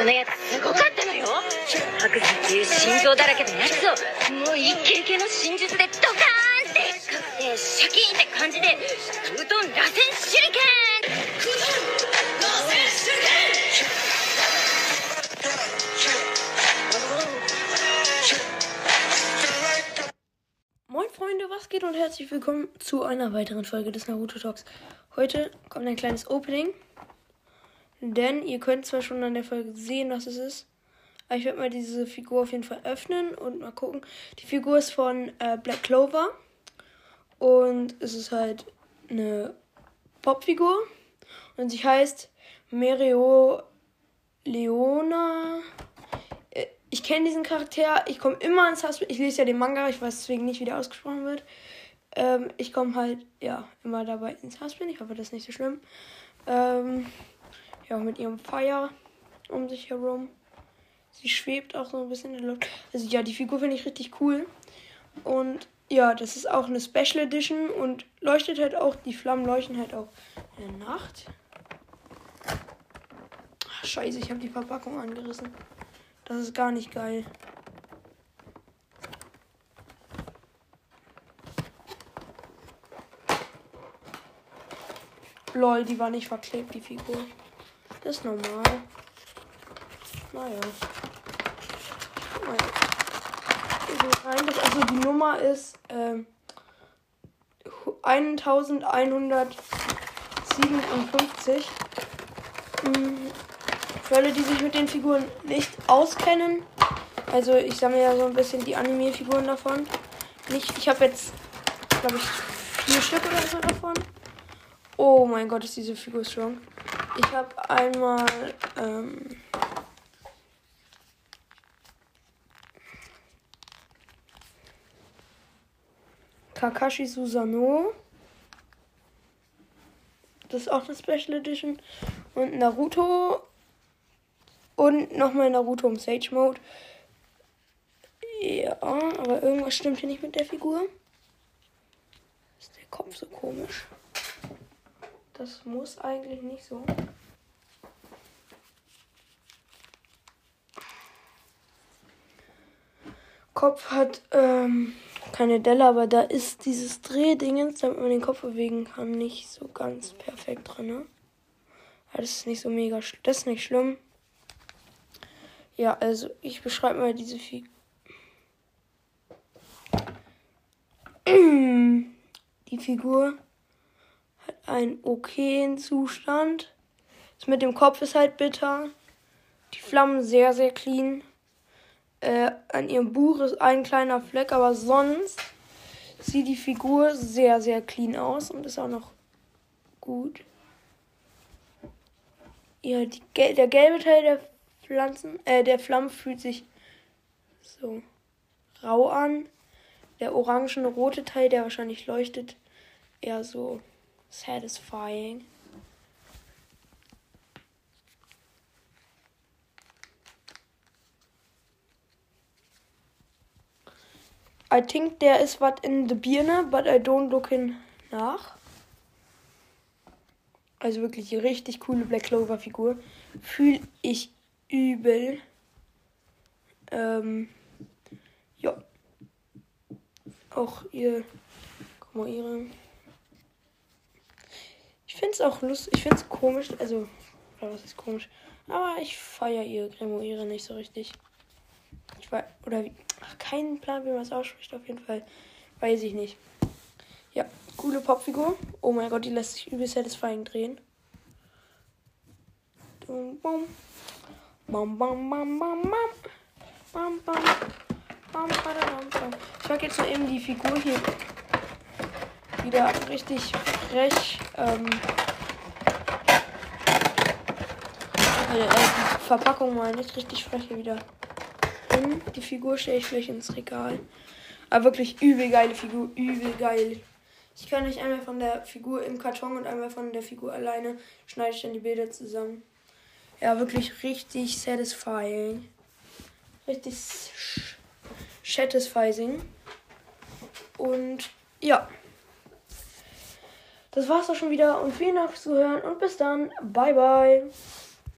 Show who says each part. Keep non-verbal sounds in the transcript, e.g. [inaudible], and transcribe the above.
Speaker 1: そのやつすごかったのよ白山っていう心臓だらけのやつをもうイケイケの真術でドカーンってかくてシャキーンって感じでうどん螺旋手裏剣
Speaker 2: Moin Freunde, was geht und herzlich willkommen zu einer weiteren Folge des Naruto Talks. Heute kommt ein kleines Opening, denn ihr könnt zwar schon an der Folge sehen, was es ist, aber ich werde mal diese Figur auf jeden Fall öffnen und mal gucken. Die Figur ist von äh, Black Clover und es ist halt eine Popfigur und sie heißt Mereo Leona Äh, ich kenne diesen Charakter, ich komme immer ins Hass. Ich lese ja den Manga, ich weiß deswegen nicht, wie der ausgesprochen wird. Ähm, ich komme halt, ja, immer dabei ins Haspin. Ich hoffe, das ist nicht so schlimm. Ähm, ja, mit ihrem Feuer um sich herum. Sie schwebt auch so ein bisschen in der Luft. Also ja, die Figur finde ich richtig cool. Und ja, das ist auch eine Special Edition und leuchtet halt auch, die Flammen leuchten halt auch in der Nacht. Ach, scheiße, ich habe die Verpackung angerissen. Das ist gar nicht geil. Lol, die war nicht verklebt, die Figur. Das ist normal. Naja. naja. So rein. Also die Nummer ist ähm, 1157. Hm, Für alle, die sich mit den Figuren nicht auskennen, also ich sammle ja so ein bisschen die Anime-Figuren davon. Nicht, ich habe jetzt, glaube ich, vier Stück oder so davon. Oh mein Gott, ist diese Figur strong. Ich habe einmal ähm, Kakashi Susano. Das ist auch eine Special Edition. Und Naruto. Und nochmal Naruto im Sage Mode. Ja, aber irgendwas stimmt hier nicht mit der Figur. Ist der Kopf so komisch? Das muss eigentlich nicht so. Kopf hat ähm, keine Delle, aber da ist dieses Drehdingens, damit man den Kopf bewegen kann, nicht so ganz perfekt drin. Ne? Ja, das ist nicht so mega, das ist nicht schlimm. Ja, also ich beschreibe mal diese Figur. [clears throat] Die Figur einen okayen Zustand. Das mit dem Kopf ist halt bitter. Die Flammen sehr, sehr clean. Äh, an ihrem Buch ist ein kleiner Fleck, aber sonst sieht die Figur sehr, sehr clean aus und ist auch noch gut. Ja, die, der gelbe Teil der Pflanzen, äh, der Flammen fühlt sich so rau an. Der orangen-rote Teil, der wahrscheinlich leuchtet, eher so satisfying. I think there is what in the Birne, but I don't look in nach. Also wirklich richtig coole Black Clover Figur. Fühle ich übel. Ähm, ja. Auch ihr. Guck mal, ihre. Ich finde es auch lustig. Ich finde es komisch. Also, was ist komisch? Aber ich feiere ihr Grimoire nicht so richtig. Ich weiß, oder wie, ach, keinen Plan, wie man es ausspricht, auf jeden Fall. Weiß ich nicht. Ja, coole Popfigur. Oh mein Gott, die lässt sich übel satisfying drehen. Dum, bum. Bam, bam, bam, bam, bam. Bam, bam. Bam, badadam, bam. Ich mag jetzt nur eben die Figur hier wieder richtig frech. Ähm, äh, äh, die Verpackung mal nicht richtig frech hier wieder hin. Die Figur stelle ich gleich ins Regal. Aber wirklich übel geile Figur, übel geil. Ich kann euch einmal von der Figur im Karton und einmal von der Figur alleine schneide ich dann die Bilder zusammen. Ja, wirklich richtig satisfying. Richtig satisfying. Und ja. Das war's auch schon wieder und vielen Dank fürs Zuhören und bis dann. Bye bye.